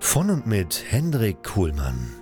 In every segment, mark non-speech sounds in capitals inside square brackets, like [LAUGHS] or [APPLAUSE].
Von und mit Hendrik Kuhlmann.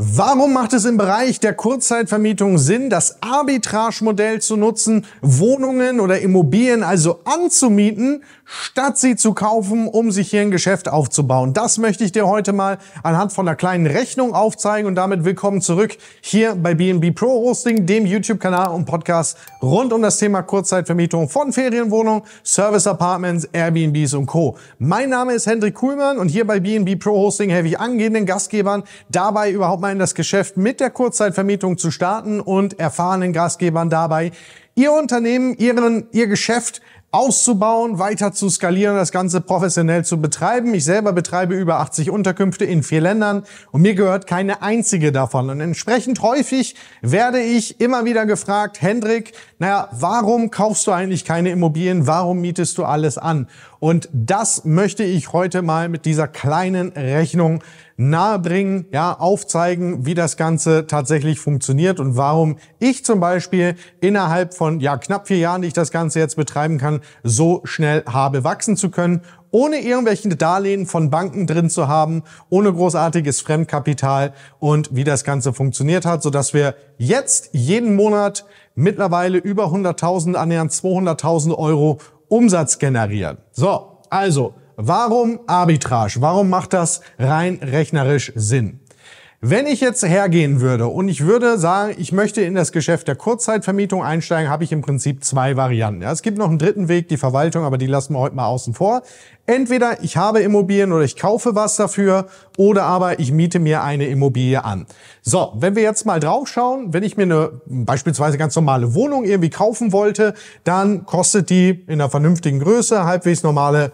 Warum macht es im Bereich der Kurzzeitvermietung Sinn, das Arbitrage-Modell zu nutzen, Wohnungen oder Immobilien also anzumieten, statt sie zu kaufen, um sich hier ein Geschäft aufzubauen? Das möchte ich dir heute mal anhand von einer kleinen Rechnung aufzeigen und damit willkommen zurück hier bei BNB Pro Hosting, dem YouTube-Kanal und Podcast rund um das Thema Kurzzeitvermietung von Ferienwohnungen, Service Apartments, Airbnbs und Co. Mein Name ist Hendrik Kuhlmann und hier bei BNB Pro Hosting helfe ich angehenden Gastgebern dabei überhaupt mal mal in das Geschäft mit der Kurzzeitvermietung zu starten und erfahrenen Gastgebern dabei, ihr Unternehmen, ihren, ihr Geschäft auszubauen, weiter zu skalieren, das Ganze professionell zu betreiben. Ich selber betreibe über 80 Unterkünfte in vier Ländern und mir gehört keine einzige davon. Und entsprechend häufig werde ich immer wieder gefragt, Hendrik, naja, warum kaufst du eigentlich keine Immobilien? Warum mietest du alles an? Und das möchte ich heute mal mit dieser kleinen Rechnung nahebringen, ja, aufzeigen, wie das Ganze tatsächlich funktioniert und warum ich zum Beispiel innerhalb von ja, knapp vier Jahren, die ich das Ganze jetzt betreiben kann, so schnell habe wachsen zu können, ohne irgendwelche Darlehen von Banken drin zu haben, ohne großartiges Fremdkapital und wie das Ganze funktioniert hat, so dass wir jetzt jeden Monat mittlerweile über 100.000, annähernd 200.000 Euro Umsatz generieren. So, also Warum Arbitrage? Warum macht das rein rechnerisch Sinn? Wenn ich jetzt hergehen würde und ich würde sagen, ich möchte in das Geschäft der Kurzzeitvermietung einsteigen, habe ich im Prinzip zwei Varianten. Ja, es gibt noch einen dritten Weg, die Verwaltung, aber die lassen wir heute mal außen vor. Entweder ich habe Immobilien oder ich kaufe was dafür oder aber ich miete mir eine Immobilie an. So, wenn wir jetzt mal drauf schauen, wenn ich mir eine beispielsweise ganz normale Wohnung irgendwie kaufen wollte, dann kostet die in einer vernünftigen Größe halbwegs normale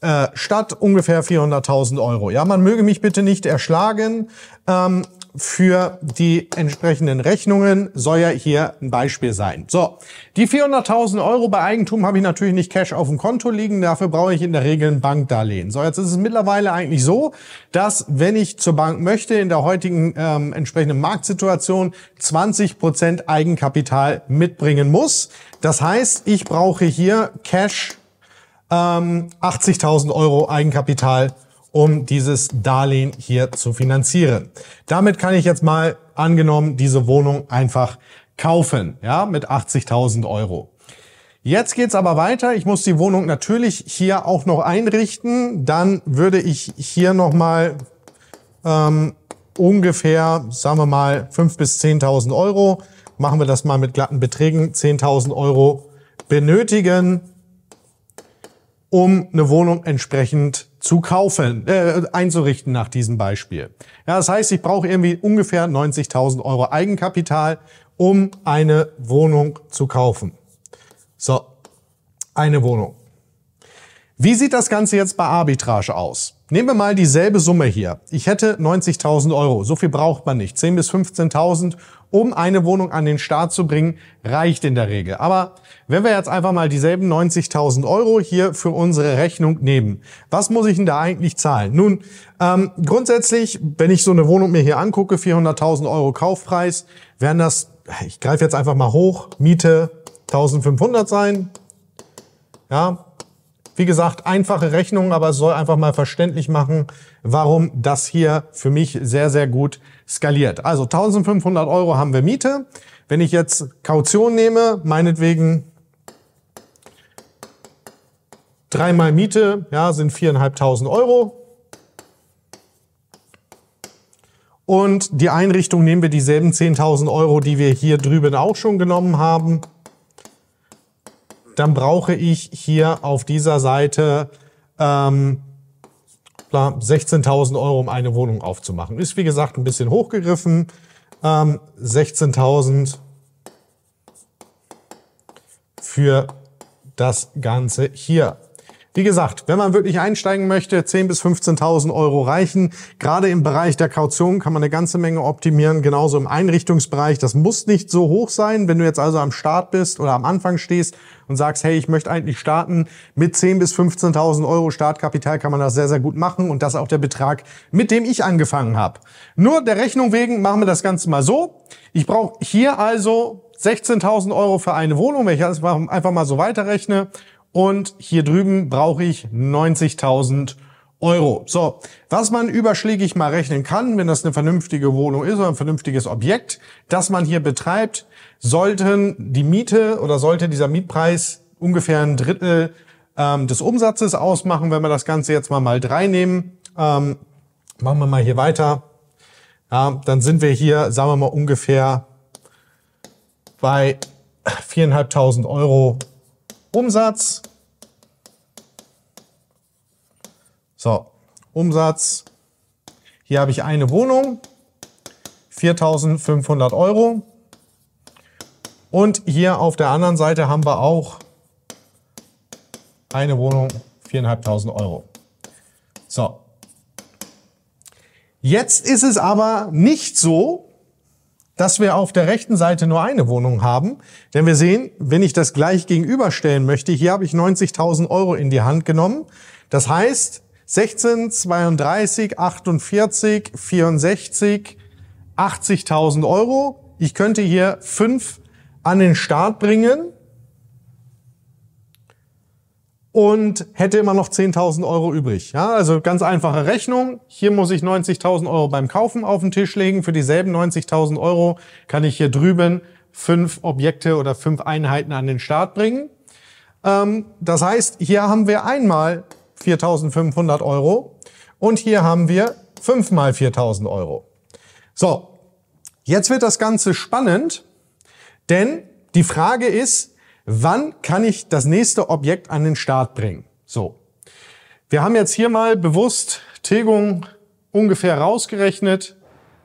äh, Stadt ungefähr 400.000 Euro. Ja, man möge mich bitte nicht erschlagen. Ähm, für die entsprechenden Rechnungen soll ja hier ein Beispiel sein. So, die 400.000 Euro bei Eigentum habe ich natürlich nicht Cash auf dem Konto liegen, dafür brauche ich in der Regel ein Bankdarlehen. So, jetzt ist es mittlerweile eigentlich so, dass wenn ich zur Bank möchte, in der heutigen ähm, entsprechenden Marktsituation 20 Prozent Eigenkapital mitbringen muss. Das heißt, ich brauche hier Cash ähm, 80.000 Euro Eigenkapital, um dieses Darlehen hier zu finanzieren. Damit kann ich jetzt mal angenommen diese Wohnung einfach kaufen, ja, mit 80.000 Euro. Jetzt geht's aber weiter. Ich muss die Wohnung natürlich hier auch noch einrichten. Dann würde ich hier nochmal ähm, ungefähr, sagen wir mal, 5.000 bis 10.000 Euro, machen wir das mal mit glatten Beträgen, 10.000 Euro benötigen, um eine Wohnung entsprechend zu kaufen, äh, einzurichten nach diesem Beispiel. Ja, das heißt, ich brauche irgendwie ungefähr 90.000 Euro Eigenkapital, um eine Wohnung zu kaufen. So, eine Wohnung. Wie sieht das Ganze jetzt bei Arbitrage aus? Nehmen wir mal dieselbe Summe hier. Ich hätte 90.000 Euro. So viel braucht man nicht. 10.000 bis 15.000, um eine Wohnung an den Start zu bringen, reicht in der Regel. Aber wenn wir jetzt einfach mal dieselben 90.000 Euro hier für unsere Rechnung nehmen, was muss ich denn da eigentlich zahlen? Nun, ähm, grundsätzlich, wenn ich so eine Wohnung mir hier angucke, 400.000 Euro Kaufpreis, wären das, ich greife jetzt einfach mal hoch, Miete 1.500 sein. Ja, wie gesagt, einfache Rechnung, aber es soll einfach mal verständlich machen, warum das hier für mich sehr, sehr gut skaliert. Also 1500 Euro haben wir Miete. Wenn ich jetzt Kaution nehme, meinetwegen dreimal Miete, ja, sind viereinhalbtausend Euro. Und die Einrichtung nehmen wir dieselben 10.000 Euro, die wir hier drüben auch schon genommen haben. Dann brauche ich hier auf dieser Seite ähm, 16.000 Euro, um eine Wohnung aufzumachen. Ist wie gesagt ein bisschen hochgegriffen. Ähm, 16.000 für das Ganze hier. Wie gesagt, wenn man wirklich einsteigen möchte, 10.000 bis 15.000 Euro reichen. Gerade im Bereich der Kaution kann man eine ganze Menge optimieren, genauso im Einrichtungsbereich. Das muss nicht so hoch sein. Wenn du jetzt also am Start bist oder am Anfang stehst und sagst, hey, ich möchte eigentlich starten, mit 10.000 bis 15.000 Euro Startkapital kann man das sehr, sehr gut machen. Und das ist auch der Betrag, mit dem ich angefangen habe. Nur der Rechnung wegen machen wir das Ganze mal so. Ich brauche hier also 16.000 Euro für eine Wohnung, wenn ich das einfach mal so weiterrechne und hier drüben brauche ich 90.000 Euro. So, was man überschlägig mal rechnen kann, wenn das eine vernünftige Wohnung ist oder ein vernünftiges Objekt, das man hier betreibt, sollten die Miete oder sollte dieser Mietpreis ungefähr ein Drittel ähm, des Umsatzes ausmachen. Wenn wir das Ganze jetzt mal mal drei nehmen, ähm, machen wir mal hier weiter. Ja, dann sind wir hier, sagen wir mal, ungefähr bei 4.500 Euro Umsatz. So, Umsatz. Hier habe ich eine Wohnung, 4.500 Euro. Und hier auf der anderen Seite haben wir auch eine Wohnung, 4.500 Euro. So. Jetzt ist es aber nicht so, dass wir auf der rechten Seite nur eine Wohnung haben. Denn wir sehen, wenn ich das gleich gegenüberstellen möchte, hier habe ich 90.000 Euro in die Hand genommen. Das heißt, 16, 32, 48, 64, 80.000 Euro. Ich könnte hier fünf an den Start bringen und hätte immer noch 10.000 Euro übrig. Ja, also ganz einfache Rechnung. Hier muss ich 90.000 Euro beim Kaufen auf den Tisch legen. Für dieselben 90.000 Euro kann ich hier drüben fünf Objekte oder fünf Einheiten an den Start bringen. Ähm, das heißt, hier haben wir einmal 4.500 Euro und hier haben wir fünfmal 4.000 Euro. So, jetzt wird das Ganze spannend, denn die Frage ist, wann kann ich das nächste Objekt an den Start bringen? So. Wir haben jetzt hier mal bewusst Tilgung ungefähr rausgerechnet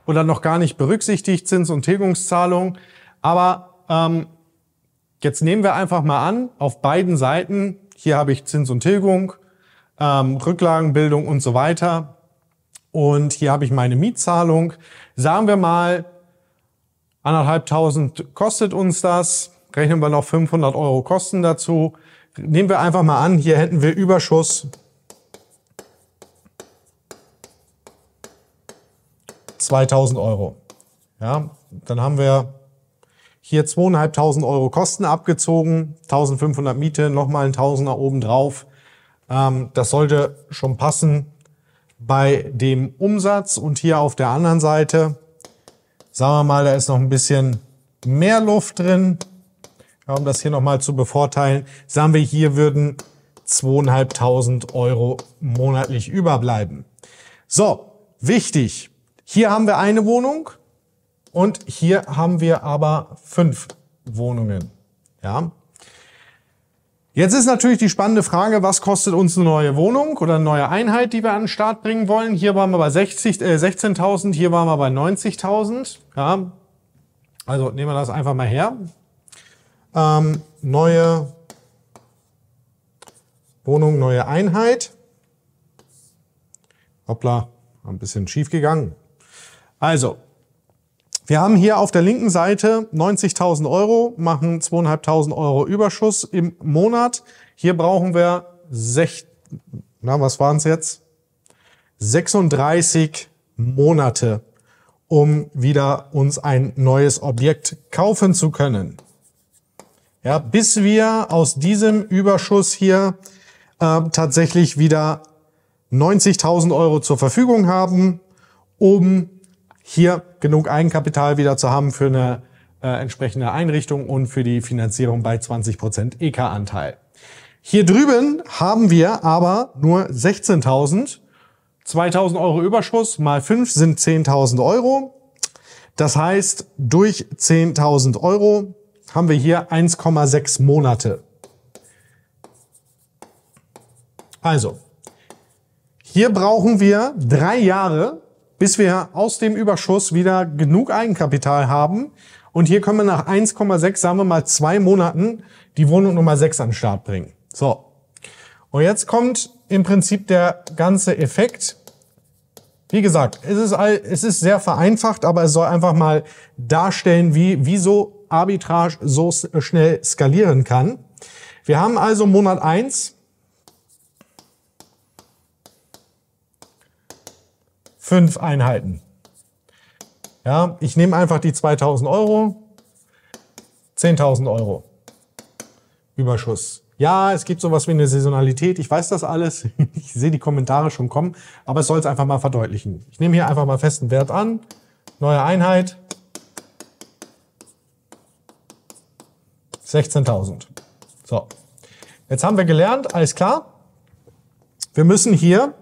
oder noch gar nicht berücksichtigt, Zins- und Tilgungszahlung. Aber ähm, jetzt nehmen wir einfach mal an, auf beiden Seiten, hier habe ich Zins und Tilgung, ähm, Rücklagenbildung und so weiter. Und hier habe ich meine Mietzahlung. Sagen wir mal, anderthalbtausend kostet uns das rechnen wir noch 500 Euro Kosten dazu. Nehmen wir einfach mal an, hier hätten wir Überschuss. 2000 Euro. Ja, dann haben wir hier 2.500 Euro Kosten abgezogen, 1500 Miete, nochmal ein Tausender oben drauf. Ähm, das sollte schon passen bei dem Umsatz. Und hier auf der anderen Seite, sagen wir mal, da ist noch ein bisschen mehr Luft drin um das hier nochmal zu bevorteilen, sagen wir, hier würden 2.500 Euro monatlich überbleiben. So, wichtig. Hier haben wir eine Wohnung und hier haben wir aber fünf Wohnungen. Ja. Jetzt ist natürlich die spannende Frage, was kostet uns eine neue Wohnung oder eine neue Einheit, die wir an den Start bringen wollen? Hier waren wir bei 60, äh, 16.000, hier waren wir bei 90.000. Ja. Also nehmen wir das einfach mal her. Ähm, neue Wohnung, neue Einheit. Hoppla, ein bisschen schief gegangen. Also, wir haben hier auf der linken Seite 90.000 Euro, machen 2.500 Euro Überschuss im Monat. Hier brauchen wir, sech, na, was waren es jetzt? 36 Monate, um wieder uns ein neues Objekt kaufen zu können. Ja, bis wir aus diesem Überschuss hier äh, tatsächlich wieder 90.000 Euro zur Verfügung haben, um hier genug Eigenkapital wieder zu haben für eine äh, entsprechende Einrichtung und für die Finanzierung bei 20% EK-Anteil. Hier drüben haben wir aber nur 16.000 2000 Euro Überschuss mal 5 sind 10.000 Euro. Das heißt, durch 10.000 Euro haben wir hier 1,6 Monate. Also, hier brauchen wir drei Jahre, bis wir aus dem Überschuss wieder genug Eigenkapital haben. Und hier können wir nach 1,6, sagen wir mal zwei Monaten, die Wohnung Nummer 6 an den Start bringen. So. Und jetzt kommt im Prinzip der ganze Effekt. Wie gesagt, es ist, all, es ist sehr vereinfacht, aber es soll einfach mal darstellen, wie, wie so Arbitrage so schnell skalieren kann. Wir haben also Monat 1 fünf Einheiten. Ja, ich nehme einfach die 2000 Euro, 10.000 Euro Überschuss. Ja, es gibt sowas wie eine Saisonalität. Ich weiß das alles. [LAUGHS] Ich sehe die Kommentare schon kommen, aber es soll es einfach mal verdeutlichen. Ich nehme hier einfach mal festen Wert an. Neue Einheit. 16.000. So. Jetzt haben wir gelernt, alles klar. Wir müssen hier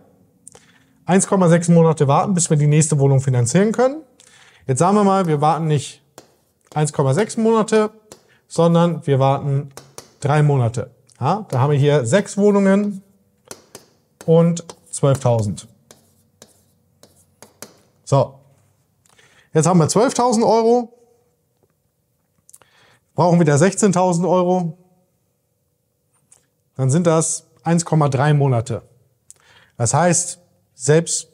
1,6 Monate warten, bis wir die nächste Wohnung finanzieren können. Jetzt sagen wir mal, wir warten nicht 1,6 Monate, sondern wir warten drei Monate. Ja, da haben wir hier sechs Wohnungen und 12.000. So, jetzt haben wir 12.000 Euro, brauchen wieder 16.000 Euro, dann sind das 1,3 Monate. Das heißt, selbst,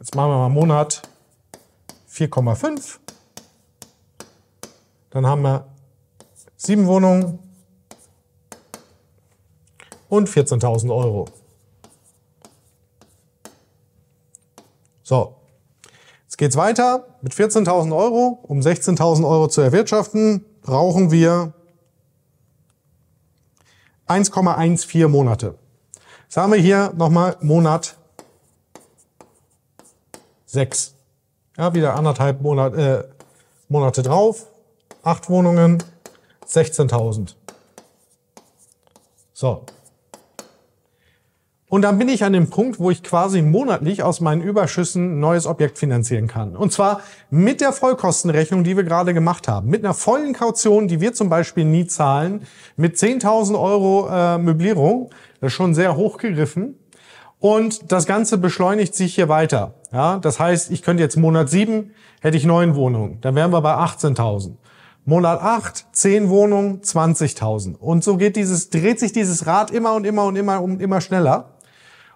jetzt machen wir mal Monat 4,5. Dann haben wir sieben Wohnungen und 14.000 Euro. So, jetzt geht's weiter. Mit 14.000 Euro, um 16.000 Euro zu erwirtschaften, brauchen wir 1,14 Monate. Jetzt haben wir hier nochmal Monat sechs. Ja, wieder anderthalb Monat, äh, Monate drauf. Acht Wohnungen, 16.000. So. Und dann bin ich an dem Punkt, wo ich quasi monatlich aus meinen Überschüssen ein neues Objekt finanzieren kann. Und zwar mit der Vollkostenrechnung, die wir gerade gemacht haben. Mit einer vollen Kaution, die wir zum Beispiel nie zahlen. Mit 10.000 Euro äh, Möblierung. Das ist schon sehr hoch gegriffen. Und das Ganze beschleunigt sich hier weiter. Ja, das heißt, ich könnte jetzt Monat 7 hätte ich neun Wohnungen. Dann wären wir bei 18.000. Monat 8, 10 Wohnungen, 20.000. Und so geht dieses, dreht sich dieses Rad immer und immer und immer und immer schneller.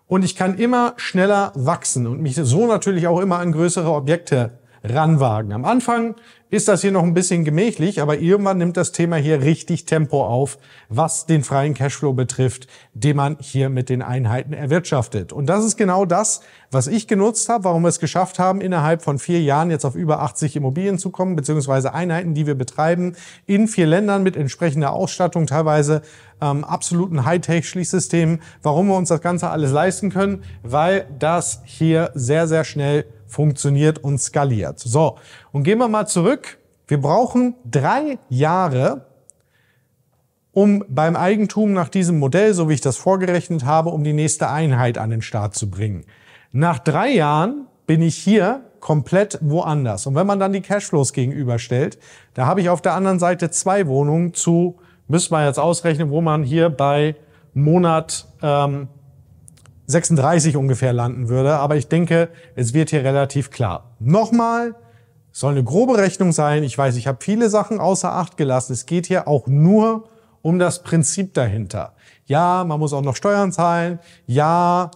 Und ich kann immer schneller wachsen und mich so natürlich auch immer an größere Objekte ranwagen. Am Anfang ist das hier noch ein bisschen gemächlich, aber irgendwann nimmt das Thema hier richtig Tempo auf, was den freien Cashflow betrifft, den man hier mit den Einheiten erwirtschaftet. Und das ist genau das, was ich genutzt habe, warum wir es geschafft haben, innerhalb von vier Jahren jetzt auf über 80 Immobilien zu kommen, beziehungsweise Einheiten, die wir betreiben, in vier Ländern mit entsprechender Ausstattung, teilweise ähm, absoluten Hightech-Schließsystemen. Warum wir uns das Ganze alles leisten können? Weil das hier sehr, sehr schnell funktioniert und skaliert. So, und gehen wir mal zurück. Wir brauchen drei Jahre, um beim Eigentum nach diesem Modell, so wie ich das vorgerechnet habe, um die nächste Einheit an den Start zu bringen. Nach drei Jahren bin ich hier komplett woanders. Und wenn man dann die Cashflows gegenüberstellt, da habe ich auf der anderen Seite zwei Wohnungen zu, müsste man jetzt ausrechnen, wo man hier bei Monat ähm, 36 ungefähr landen würde. Aber ich denke, es wird hier relativ klar. Nochmal, soll eine grobe Rechnung sein. Ich weiß, ich habe viele Sachen außer Acht gelassen. Es geht hier auch nur um das Prinzip dahinter. Ja, man muss auch noch Steuern zahlen. Ja,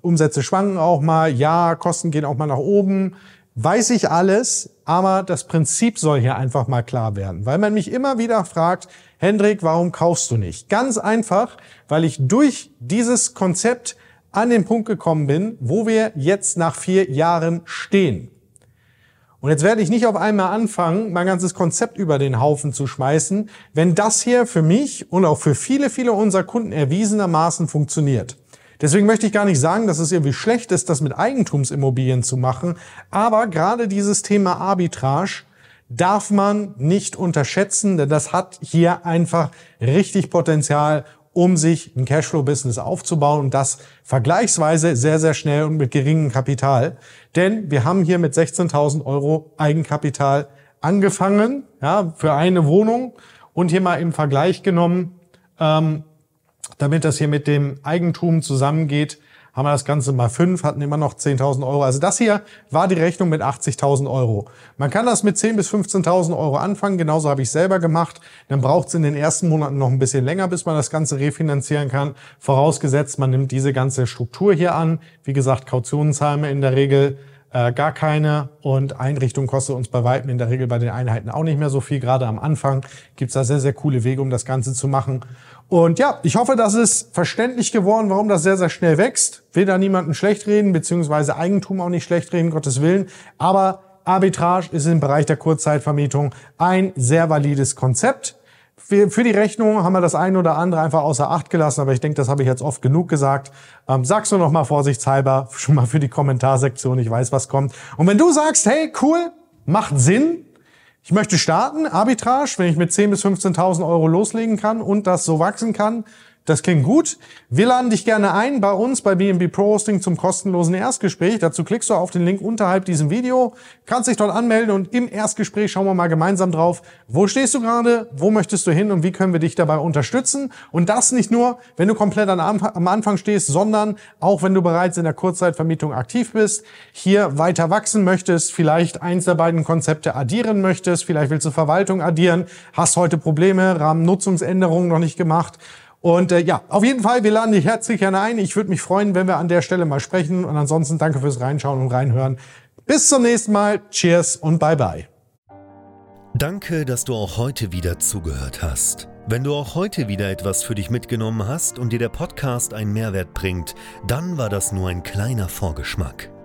Umsätze schwanken auch mal. Ja, Kosten gehen auch mal nach oben. Weiß ich alles, aber das Prinzip soll hier einfach mal klar werden, weil man mich immer wieder fragt, Hendrik, warum kaufst du nicht? Ganz einfach, weil ich durch dieses Konzept an den Punkt gekommen bin, wo wir jetzt nach vier Jahren stehen. Und jetzt werde ich nicht auf einmal anfangen, mein ganzes Konzept über den Haufen zu schmeißen, wenn das hier für mich und auch für viele, viele unserer Kunden erwiesenermaßen funktioniert. Deswegen möchte ich gar nicht sagen, dass es irgendwie schlecht ist, das mit Eigentumsimmobilien zu machen. Aber gerade dieses Thema Arbitrage darf man nicht unterschätzen, denn das hat hier einfach richtig Potenzial, um sich ein Cashflow-Business aufzubauen und das vergleichsweise sehr, sehr schnell und mit geringem Kapital. Denn wir haben hier mit 16.000 Euro Eigenkapital angefangen, ja, für eine Wohnung und hier mal im Vergleich genommen, ähm, damit das hier mit dem Eigentum zusammengeht, haben wir das Ganze mal fünf, hatten immer noch 10.000 Euro. Also das hier war die Rechnung mit 80.000 Euro. Man kann das mit 10.000 bis 15.000 Euro anfangen. Genauso habe ich selber gemacht. Dann braucht es in den ersten Monaten noch ein bisschen länger, bis man das Ganze refinanzieren kann. Vorausgesetzt, man nimmt diese ganze Struktur hier an. Wie gesagt, Kautionen zahlen wir in der Regel äh, gar keine und Einrichtung kostet uns bei Weitem in der Regel bei den Einheiten auch nicht mehr so viel. Gerade am Anfang gibt's da sehr, sehr coole Wege, um das Ganze zu machen. Und ja, ich hoffe, das ist verständlich geworden, warum das sehr, sehr schnell wächst. Will da niemanden schlecht reden, beziehungsweise Eigentum auch nicht schlecht reden, Gottes Willen. Aber Arbitrage ist im Bereich der Kurzzeitvermietung ein sehr valides Konzept. Für die Rechnung haben wir das eine oder andere einfach außer Acht gelassen, aber ich denke, das habe ich jetzt oft genug gesagt. Ähm, sag's nur noch mal vorsichtshalber, [LAUGHS] schon mal für die Kommentarsektion, ich weiß, was kommt. Und wenn du sagst, hey, cool, macht Sinn, ich möchte starten, Arbitrage, wenn ich mit 10.000 bis 15.000 Euro loslegen kann und das so wachsen kann, das klingt gut. Wir laden dich gerne ein bei uns bei BNB Pro Hosting zum kostenlosen Erstgespräch. Dazu klickst du auf den Link unterhalb diesem Video, kannst dich dort anmelden und im Erstgespräch schauen wir mal gemeinsam drauf, wo stehst du gerade, wo möchtest du hin und wie können wir dich dabei unterstützen. Und das nicht nur, wenn du komplett am Anfang stehst, sondern auch wenn du bereits in der Kurzzeitvermietung aktiv bist, hier weiter wachsen möchtest, vielleicht eins der beiden Konzepte addieren möchtest, vielleicht willst du Verwaltung addieren, hast heute Probleme, Rahmennutzungsänderungen noch nicht gemacht und äh, ja, auf jeden Fall, wir laden dich herzlich gerne ein. Ich würde mich freuen, wenn wir an der Stelle mal sprechen. Und ansonsten danke fürs Reinschauen und Reinhören. Bis zum nächsten Mal. Cheers und bye bye. Danke, dass du auch heute wieder zugehört hast. Wenn du auch heute wieder etwas für dich mitgenommen hast und dir der Podcast einen Mehrwert bringt, dann war das nur ein kleiner Vorgeschmack.